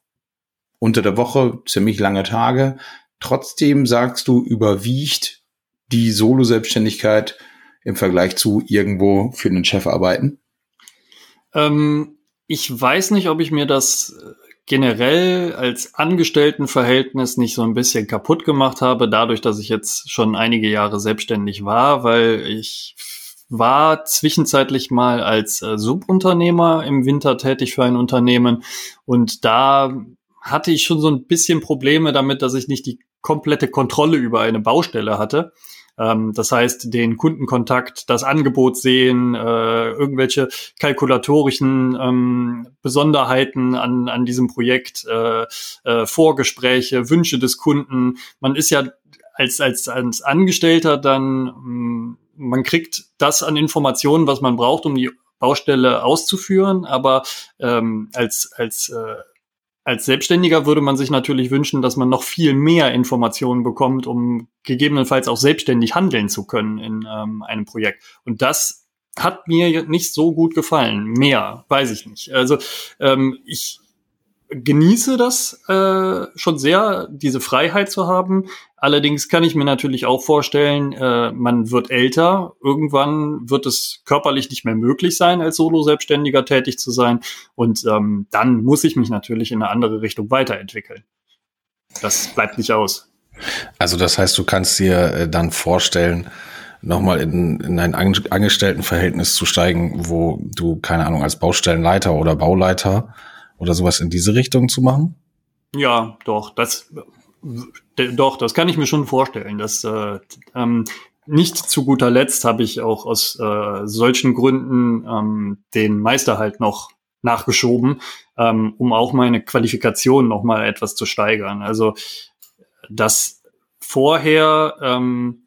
unter der Woche ziemlich lange Tage. Trotzdem sagst du, überwiegt die Solo-Selbstständigkeit im Vergleich zu irgendwo für einen Chef arbeiten? Ähm, ich weiß nicht, ob ich mir das äh, generell als Angestelltenverhältnis nicht so ein bisschen kaputt gemacht habe, dadurch, dass ich jetzt schon einige Jahre selbstständig war, weil ich war zwischenzeitlich mal als äh, Subunternehmer im Winter tätig für ein Unternehmen und da hatte ich schon so ein bisschen Probleme damit, dass ich nicht die komplette Kontrolle über eine Baustelle hatte. Ähm, das heißt, den Kundenkontakt, das Angebot sehen, äh, irgendwelche kalkulatorischen ähm, Besonderheiten an, an diesem Projekt, äh, äh, Vorgespräche, Wünsche des Kunden. Man ist ja als, als, als Angestellter dann, mm, man kriegt das an Informationen, was man braucht, um die Baustelle auszuführen, aber ähm, als, als äh, als Selbstständiger würde man sich natürlich wünschen, dass man noch viel mehr Informationen bekommt, um gegebenenfalls auch selbstständig handeln zu können in ähm, einem Projekt. Und das hat mir nicht so gut gefallen. Mehr, weiß ich nicht. Also ähm, ich genieße das äh, schon sehr, diese Freiheit zu haben. Allerdings kann ich mir natürlich auch vorstellen, äh, man wird älter. Irgendwann wird es körperlich nicht mehr möglich sein, als Solo-Selbstständiger tätig zu sein. Und ähm, dann muss ich mich natürlich in eine andere Richtung weiterentwickeln. Das bleibt nicht aus. Also das heißt, du kannst dir äh, dann vorstellen, nochmal in, in ein Angestelltenverhältnis zu steigen, wo du, keine Ahnung, als Baustellenleiter oder Bauleiter oder sowas in diese Richtung zu machen? Ja, doch, das doch, das kann ich mir schon vorstellen. Dass, äh, ähm, nicht zu guter Letzt habe ich auch aus äh, solchen Gründen ähm, den Meister halt noch nachgeschoben, ähm, um auch meine Qualifikation noch mal etwas zu steigern. Also das vorher ähm,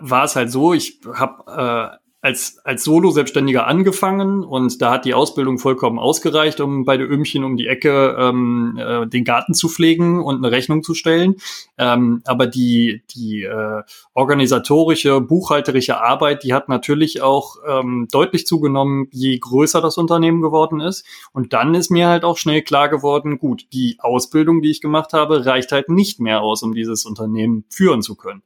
war es halt so, ich habe äh, als, als Solo-Selbstständiger angefangen und da hat die Ausbildung vollkommen ausgereicht, um bei der Ömchen um die Ecke ähm, äh, den Garten zu pflegen und eine Rechnung zu stellen. Ähm, aber die, die äh, organisatorische, buchhalterische Arbeit, die hat natürlich auch ähm, deutlich zugenommen, je größer das Unternehmen geworden ist. Und dann ist mir halt auch schnell klar geworden, gut, die Ausbildung, die ich gemacht habe, reicht halt nicht mehr aus, um dieses Unternehmen führen zu können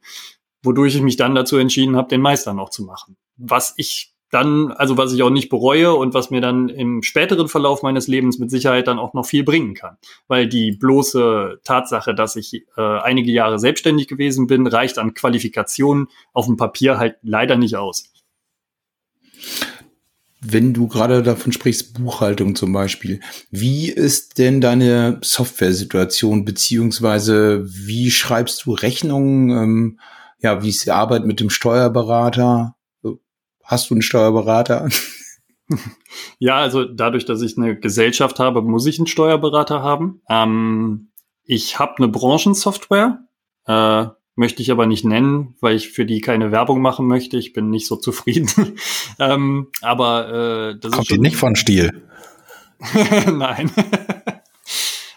wodurch ich mich dann dazu entschieden habe, den Meister noch zu machen. Was ich dann, also was ich auch nicht bereue und was mir dann im späteren Verlauf meines Lebens mit Sicherheit dann auch noch viel bringen kann. Weil die bloße Tatsache, dass ich äh, einige Jahre selbstständig gewesen bin, reicht an Qualifikationen auf dem Papier halt leider nicht aus. Wenn du gerade davon sprichst, Buchhaltung zum Beispiel, wie ist denn deine Software-Situation, beziehungsweise wie schreibst du Rechnungen? Ähm, ja, wie ist die Arbeit mit dem Steuerberater? Hast du einen Steuerberater? Ja, also dadurch, dass ich eine Gesellschaft habe, muss ich einen Steuerberater haben. Ähm, ich habe eine Branchensoftware, äh, möchte ich aber nicht nennen, weil ich für die keine Werbung machen möchte. Ich bin nicht so zufrieden. ähm, aber äh, das kommt ist die nicht von Stil. Nein.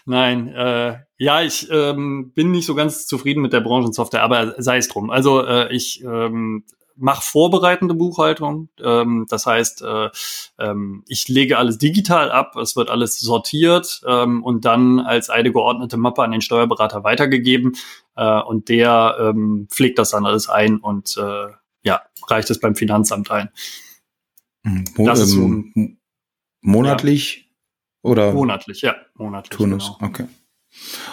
Nein, äh, ja, ich ähm, bin nicht so ganz zufrieden mit der Branchensoftware, aber sei es drum. Also äh, ich ähm, mache vorbereitende Buchhaltung. Ähm, das heißt, äh, ähm, ich lege alles digital ab, es wird alles sortiert ähm, und dann als eine geordnete Mappe an den Steuerberater weitergegeben äh, und der ähm, pflegt das dann alles ein und äh, ja, reicht es beim Finanzamt ein. Mo das ist so, ähm, monatlich? Ja. Oder? Monatlich, ja, monatlich. Turnus, genau. okay.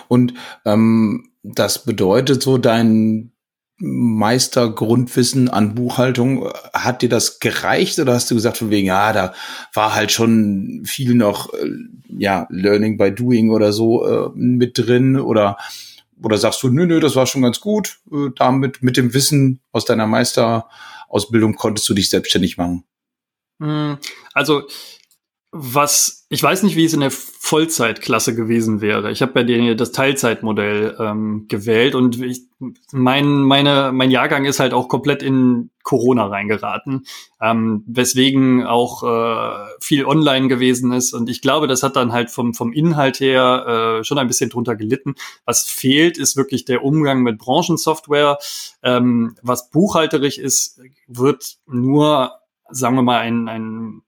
Und ähm, das bedeutet so, dein Meistergrundwissen an Buchhaltung, hat dir das gereicht oder hast du gesagt von wegen, ja, da war halt schon viel noch, äh, ja, Learning by Doing oder so äh, mit drin oder oder sagst du, nö, nö, das war schon ganz gut, äh, damit mit dem Wissen aus deiner Meisterausbildung konntest du dich selbstständig machen? Hm, also was, ich weiß nicht, wie es in der Vollzeitklasse gewesen wäre. Ich habe bei dir das Teilzeitmodell ähm, gewählt und ich, mein, meine, mein Jahrgang ist halt auch komplett in Corona reingeraten, ähm, weswegen auch äh, viel online gewesen ist. Und ich glaube, das hat dann halt vom, vom Inhalt her äh, schon ein bisschen drunter gelitten. Was fehlt, ist wirklich der Umgang mit Branchensoftware. Ähm, was buchhalterisch ist, wird nur sagen wir mal, ein, ein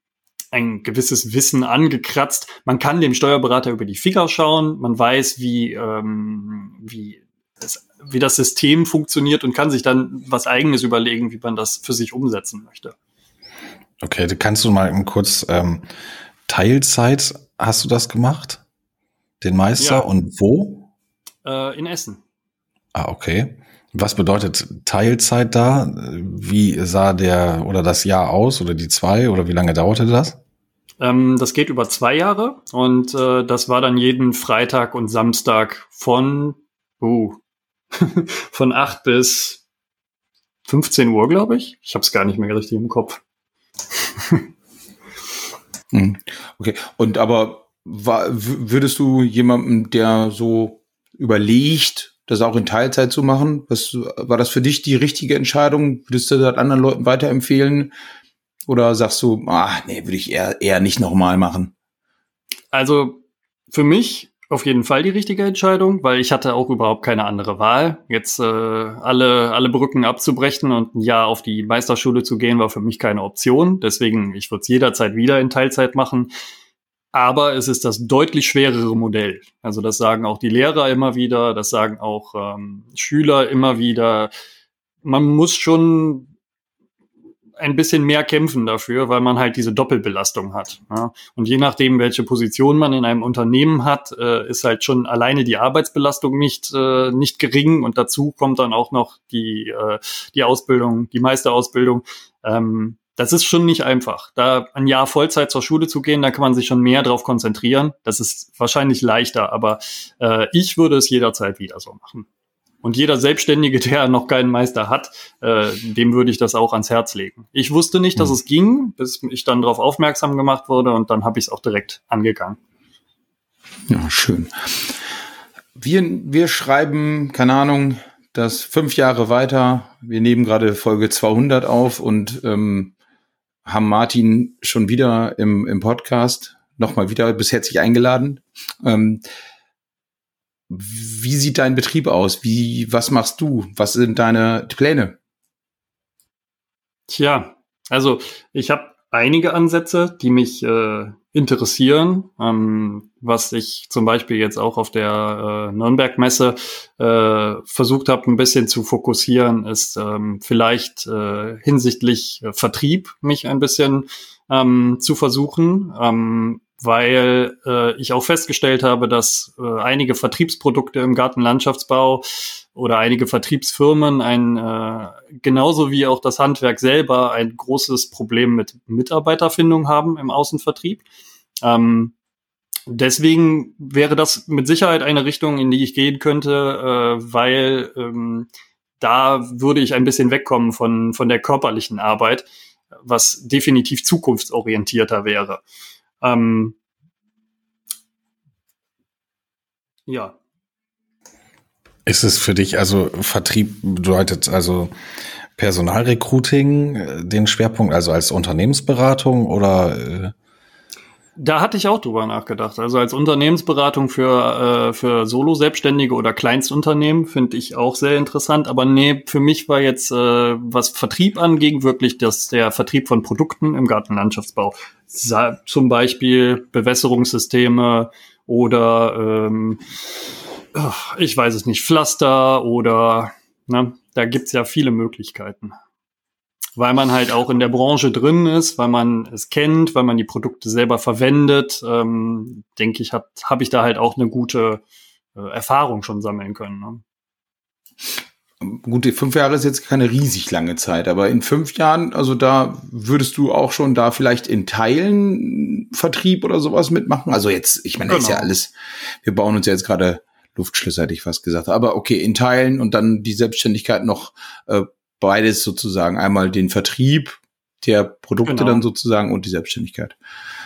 ein gewisses Wissen angekratzt. Man kann dem Steuerberater über die Finger schauen, man weiß, wie, ähm, wie, das, wie das System funktioniert und kann sich dann was eigenes überlegen, wie man das für sich umsetzen möchte. Okay, kannst du mal kurz ähm, Teilzeit hast du das gemacht? Den Meister ja. und wo? Äh, in Essen. Ah, okay. Was bedeutet Teilzeit da? Wie sah der oder das Jahr aus oder die zwei oder wie lange dauerte das? Ähm, das geht über zwei Jahre und äh, das war dann jeden Freitag und Samstag von, uh, von acht bis 15 Uhr, glaube ich. Ich habe es gar nicht mehr richtig im Kopf. Hm. okay, und aber war, würdest du jemandem, der so überlegt, das auch in Teilzeit zu machen, was, war das für dich die richtige Entscheidung? Würdest du das anderen Leuten weiterempfehlen, oder sagst du, ah, nee, würde ich eher, eher nicht nochmal machen? Also für mich auf jeden Fall die richtige Entscheidung, weil ich hatte auch überhaupt keine andere Wahl. Jetzt äh, alle, alle Brücken abzubrechen und ein Jahr auf die Meisterschule zu gehen, war für mich keine Option. Deswegen, ich würde es jederzeit wieder in Teilzeit machen. Aber es ist das deutlich schwerere Modell. Also das sagen auch die Lehrer immer wieder, das sagen auch ähm, Schüler immer wieder. Man muss schon ein bisschen mehr kämpfen dafür, weil man halt diese Doppelbelastung hat. Ja. Und je nachdem, welche Position man in einem Unternehmen hat, äh, ist halt schon alleine die Arbeitsbelastung nicht, äh, nicht gering und dazu kommt dann auch noch die, äh, die Ausbildung, die Meisterausbildung. Ähm, das ist schon nicht einfach. Da ein Jahr Vollzeit zur Schule zu gehen, da kann man sich schon mehr drauf konzentrieren. Das ist wahrscheinlich leichter, aber äh, ich würde es jederzeit wieder so machen. Und jeder Selbstständige, der noch keinen Meister hat, äh, dem würde ich das auch ans Herz legen. Ich wusste nicht, dass mhm. es ging, bis ich dann darauf aufmerksam gemacht wurde und dann habe ich es auch direkt angegangen. Ja, schön. Wir, wir schreiben, keine Ahnung, das fünf Jahre weiter. Wir nehmen gerade Folge 200 auf und ähm, haben Martin schon wieder im, im Podcast nochmal wieder bis herzlich eingeladen. Ähm, wie sieht dein Betrieb aus? Wie, was machst du? Was sind deine Pläne? Tja, also ich habe einige Ansätze, die mich äh, interessieren, ähm, was ich zum Beispiel jetzt auch auf der äh, Nürnberg-Messe äh, versucht habe, ein bisschen zu fokussieren, ist ähm, vielleicht äh, hinsichtlich äh, Vertrieb mich ein bisschen ähm, zu versuchen. Ähm, weil äh, ich auch festgestellt habe, dass äh, einige Vertriebsprodukte im Gartenlandschaftsbau oder einige Vertriebsfirmen ein äh, genauso wie auch das Handwerk selber ein großes Problem mit Mitarbeiterfindung haben im Außenvertrieb. Ähm, deswegen wäre das mit Sicherheit eine Richtung, in die ich gehen könnte, äh, weil ähm, da würde ich ein bisschen wegkommen von von der körperlichen Arbeit, was definitiv zukunftsorientierter wäre. Ähm, ja. Ist es für dich, also Vertrieb bedeutet also Personalrecruiting äh, den Schwerpunkt, also als Unternehmensberatung oder? Da hatte ich auch drüber nachgedacht. Also als Unternehmensberatung für, äh, für Solo-Selbstständige oder Kleinstunternehmen finde ich auch sehr interessant. Aber nee, für mich war jetzt, äh, was Vertrieb anging, wirklich das, der Vertrieb von Produkten im Gartenlandschaftsbau. Zum Beispiel Bewässerungssysteme oder ähm, ich weiß es nicht, Pflaster oder ne, da gibt's ja viele Möglichkeiten weil man halt auch in der Branche drin ist, weil man es kennt, weil man die Produkte selber verwendet, ähm, denke ich, habe hab ich da halt auch eine gute äh, Erfahrung schon sammeln können. Ne? Gut, fünf Jahre ist jetzt keine riesig lange Zeit, aber in fünf Jahren, also da würdest du auch schon da vielleicht in Teilen Vertrieb oder sowas mitmachen. Also jetzt, ich meine, genau. ist ja genau. alles, wir bauen uns ja jetzt gerade Luftschlösser, hätte ich fast gesagt. Aber okay, in Teilen und dann die Selbstständigkeit noch äh, beides sozusagen. Einmal den Vertrieb der Produkte genau. dann sozusagen und die Selbstständigkeit.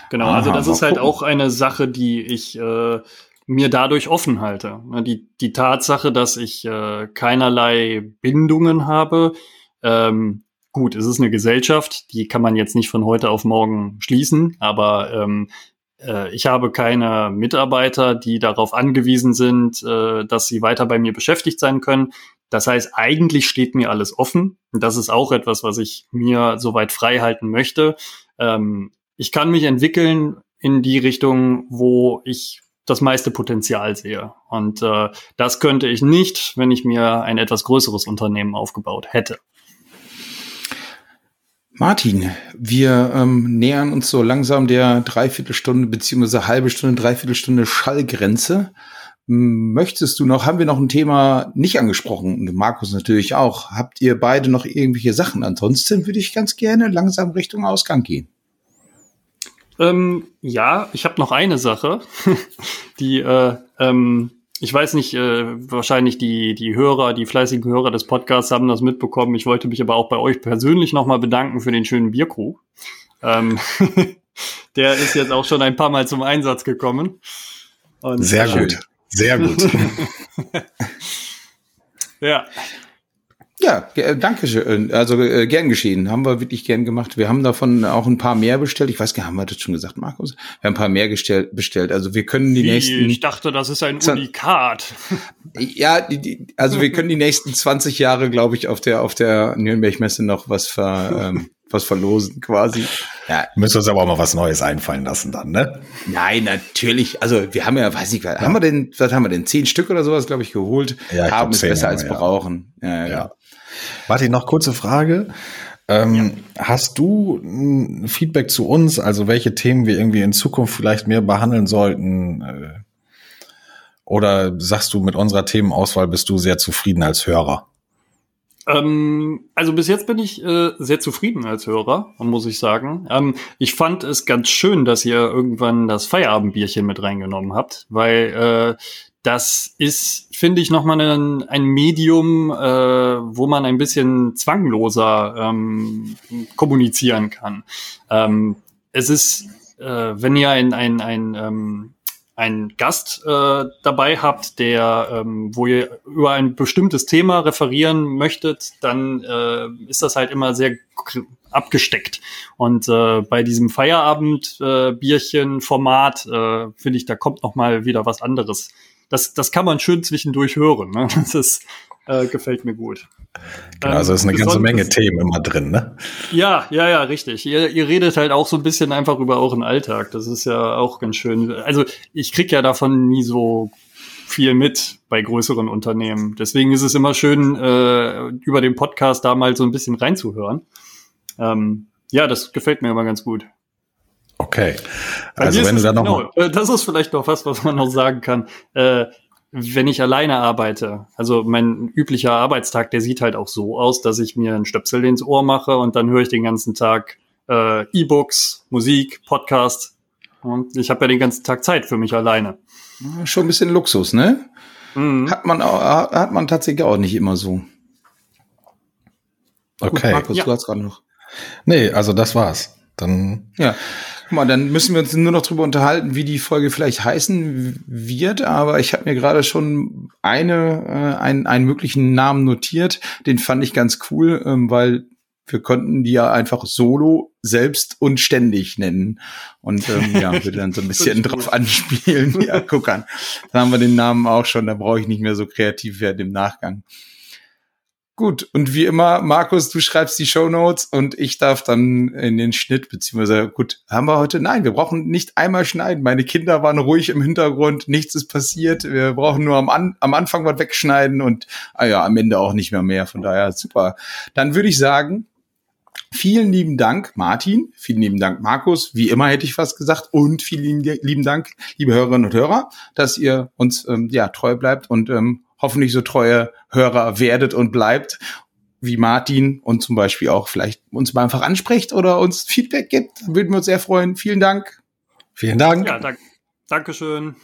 Genau, Aha, also das ist halt auch eine Sache, die ich äh, mir dadurch offen halte. Die, die Tatsache, dass ich äh, keinerlei Bindungen habe. Ähm, gut, es ist eine Gesellschaft, die kann man jetzt nicht von heute auf morgen schließen, aber ähm, äh, ich habe keine Mitarbeiter, die darauf angewiesen sind, äh, dass sie weiter bei mir beschäftigt sein können. Das heißt, eigentlich steht mir alles offen. Und das ist auch etwas, was ich mir soweit frei halten möchte. Ähm, ich kann mich entwickeln in die Richtung, wo ich das meiste Potenzial sehe. Und äh, das könnte ich nicht, wenn ich mir ein etwas größeres Unternehmen aufgebaut hätte. Martin, wir ähm, nähern uns so langsam der Dreiviertelstunde beziehungsweise halbe Stunde, Dreiviertelstunde Schallgrenze. Möchtest du noch, haben wir noch ein Thema nicht angesprochen und Markus natürlich auch. Habt ihr beide noch irgendwelche Sachen? Ansonsten würde ich ganz gerne langsam Richtung Ausgang gehen. Ähm, ja, ich habe noch eine Sache, die äh, ähm, ich weiß nicht, äh, wahrscheinlich die, die Hörer, die fleißigen Hörer des Podcasts haben das mitbekommen. Ich wollte mich aber auch bei euch persönlich nochmal bedanken für den schönen Bierkrug. Ähm, der ist jetzt auch schon ein paar Mal zum Einsatz gekommen. Und, Sehr äh, gut. Sehr gut. ja. Ja, äh, danke schön. Also äh, gern geschehen. Haben wir wirklich gern gemacht. Wir haben davon auch ein paar mehr bestellt. Ich weiß gar nicht, haben wir das schon gesagt, Markus? Wir haben ein paar mehr gestellt, bestellt. Also wir können die Wie? nächsten. Ich dachte, das ist ein Unikat. Ja, die, die, also wir können die nächsten 20 Jahre, glaube ich, auf der auf der Nürnberg-Messe noch was ver, ähm, was verlosen quasi. Ja. Müssen uns aber auch mal was Neues einfallen lassen dann, ne? Nein, natürlich. Also wir haben ja, weiß ich, ja. haben wir denn, was haben wir denn? Zehn Stück oder sowas, glaube ich, geholt. Ja, haben es besser als ja. brauchen. Ja, ja. Martin, noch kurze Frage. Ähm. Hast du ein Feedback zu uns, also welche Themen wir irgendwie in Zukunft vielleicht mehr behandeln sollten? Äh, oder sagst du, mit unserer Themenauswahl bist du sehr zufrieden als Hörer? Ähm, also bis jetzt bin ich äh, sehr zufrieden als Hörer, muss ich sagen. Ähm, ich fand es ganz schön, dass ihr irgendwann das Feierabendbierchen mit reingenommen habt, weil äh, das ist, finde ich, nochmal ein, ein Medium, äh, wo man ein bisschen zwangloser ähm, kommunizieren kann. Ähm, es ist, äh, wenn ihr ein, ein, ein, ähm, einen Gast äh, dabei habt, der, ähm, wo ihr über ein bestimmtes Thema referieren möchtet, dann äh, ist das halt immer sehr abgesteckt. Und äh, bei diesem Feierabend-Bierchen-Format äh, finde ich, da kommt noch mal wieder was anderes. Das, das kann man schön zwischendurch hören. Ne? Das ist, äh, gefällt mir gut. Genau, also ist eine ganze Menge Themen immer drin, ne? Ja, ja, ja, richtig. Ihr, ihr redet halt auch so ein bisschen einfach über euren Alltag. Das ist ja auch ganz schön. Also ich krieg ja davon nie so viel mit bei größeren Unternehmen. Deswegen ist es immer schön, äh, über den Podcast da mal so ein bisschen reinzuhören. Ähm, ja, das gefällt mir immer ganz gut. Okay. Also wenn du da noch genau, äh, das ist vielleicht noch was, was man noch sagen kann. Äh, wenn ich alleine arbeite, also mein üblicher Arbeitstag, der sieht halt auch so aus, dass ich mir einen Stöpsel ins Ohr mache und dann höre ich den ganzen Tag äh, E-Books, Musik, Podcast. Und ich habe ja den ganzen Tag Zeit für mich alleine. Schon ein bisschen Luxus, ne? Mhm. Hat man auch, hat man tatsächlich auch nicht immer so. Okay. Gut, Markus, ja. du hast gerade noch. Nee, also das war's. Dann. Ja. Guck mal, dann müssen wir uns nur noch drüber unterhalten, wie die Folge vielleicht heißen wird. Aber ich habe mir gerade schon eine, äh, einen, einen möglichen Namen notiert. Den fand ich ganz cool, ähm, weil wir konnten die ja einfach solo, selbst und ständig nennen. Und ähm, ja, würde dann so ein bisschen drauf anspielen. Ja, guck an. Dann haben wir den Namen auch schon, da brauche ich nicht mehr so kreativ werden im Nachgang. Gut, und wie immer, Markus, du schreibst die Show Notes und ich darf dann in den Schnitt, beziehungsweise gut, haben wir heute, nein, wir brauchen nicht einmal schneiden. Meine Kinder waren ruhig im Hintergrund, nichts ist passiert. Wir brauchen nur am, An am Anfang was wegschneiden und ah ja, am Ende auch nicht mehr mehr. Von daher super. Dann würde ich sagen, Vielen lieben Dank, Martin. Vielen lieben Dank, Markus. Wie immer hätte ich fast gesagt. Und vielen lieben Dank, liebe Hörerinnen und Hörer, dass ihr uns ähm, ja treu bleibt und ähm, hoffentlich so treue Hörer werdet und bleibt, wie Martin und zum Beispiel auch vielleicht uns mal einfach anspricht oder uns Feedback gibt. Würden wir uns sehr freuen. Vielen Dank. Vielen Dank. Ja, danke. Dankeschön.